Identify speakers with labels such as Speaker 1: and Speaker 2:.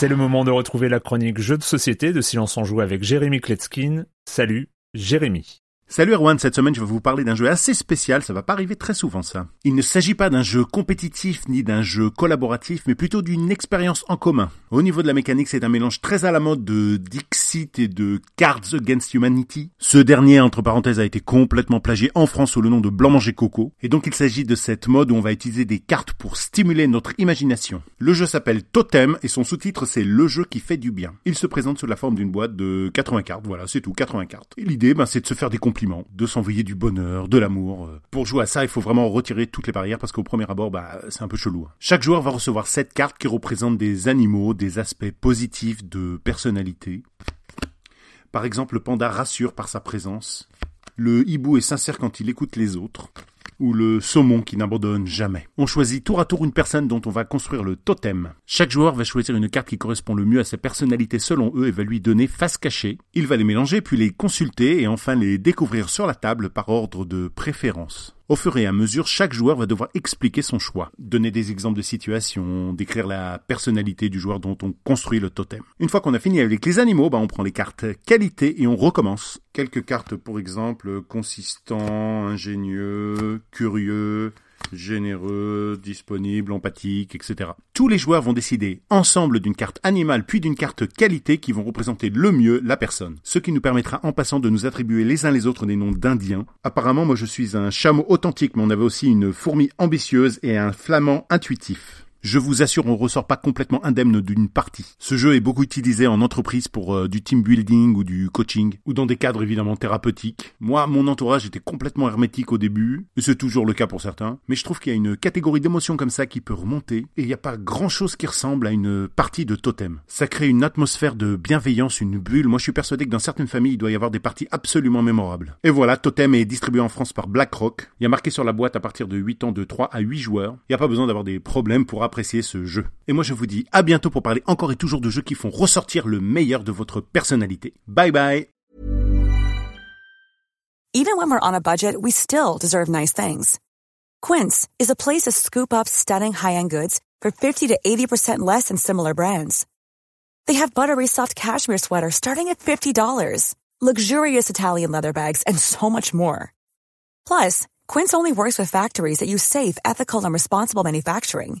Speaker 1: C'est le moment de retrouver la chronique Jeux de société de Silence en Joue avec Jérémy Kletskin. Salut, Jérémy.
Speaker 2: Salut Erwan, cette semaine je vais vous parler d'un jeu assez spécial, ça va pas arriver très souvent ça. Il ne s'agit pas d'un jeu compétitif ni d'un jeu collaboratif, mais plutôt d'une expérience en commun. Au niveau de la mécanique, c'est un mélange très à la mode de Et de Cards Against Humanity. Ce dernier, entre parenthèses, a été complètement plagié en France sous le nom de Blanc Coco. Et donc il s'agit de cette mode où on va utiliser des cartes pour stimuler notre imagination. Le jeu s'appelle Totem et son sous-titre c'est Le jeu qui fait du bien. Il se présente sous la forme d'une boîte de 80 cartes, voilà, c'est tout, 80 cartes. Et l'idée, ben, c'est de se faire des de s'envoyer du bonheur, de l'amour. Pour jouer à ça, il faut vraiment retirer toutes les barrières parce qu'au premier abord, bah, c'est un peu chelou. Hein. Chaque joueur va recevoir sept cartes qui représentent des animaux, des aspects positifs de personnalité. Par exemple, le panda rassure par sa présence. Le hibou est sincère quand il écoute les autres ou le saumon qui n'abandonne jamais. On choisit tour à tour une personne dont on va construire le totem. Chaque joueur va choisir une carte qui correspond le mieux à sa personnalité selon eux et va lui donner face cachée. Il va les mélanger puis les consulter et enfin les découvrir sur la table par ordre de préférence. Au fur et à mesure, chaque joueur va devoir expliquer son choix, donner des exemples de situations, décrire la personnalité du joueur dont on construit le totem. Une fois qu'on a fini avec les animaux, bah on prend les cartes qualité et on recommence. Quelques cartes pour exemple consistant, ingénieux, curieux, généreux, disponible, empathique, etc. Tous les joueurs vont décider ensemble d'une carte animale puis d'une carte qualité qui vont représenter le mieux la personne. Ce qui nous permettra en passant de nous attribuer les uns les autres des noms d'indiens. Apparemment, moi je suis un chameau authentique, mais on avait aussi une fourmi ambitieuse et un flamand intuitif. Je vous assure, on ressort pas complètement indemne d'une partie. Ce jeu est beaucoup utilisé en entreprise pour euh, du team building ou du coaching, ou dans des cadres évidemment thérapeutiques. Moi, mon entourage était complètement hermétique au début, et c'est toujours le cas pour certains, mais je trouve qu'il y a une catégorie d'émotions comme ça qui peut remonter, et il n'y a pas grand chose qui ressemble à une partie de totem. Ça crée une atmosphère de bienveillance, une bulle. Moi, je suis persuadé que dans certaines familles, il doit y avoir des parties absolument mémorables. Et voilà, Totem est distribué en France par BlackRock. Il y a marqué sur la boîte à partir de 8 ans de 3 à 8 joueurs. Il n'y a pas besoin d'avoir des problèmes pour apprécier ce jeu. Et moi je vous dis à bientôt pour parler encore et toujours de jeux qui font ressortir le meilleur de votre personnalité. Bye bye.
Speaker 3: Even when we're on a budget, we still deserve nice things. Quince is a place to scoop up stunning high-end goods for 50 to 80% less than similar brands. They have buttery soft cashmere sweaters starting at $50, luxurious Italian leather bags, and so much more. Plus, Quince only works with factories that use safe, ethical, and responsible manufacturing.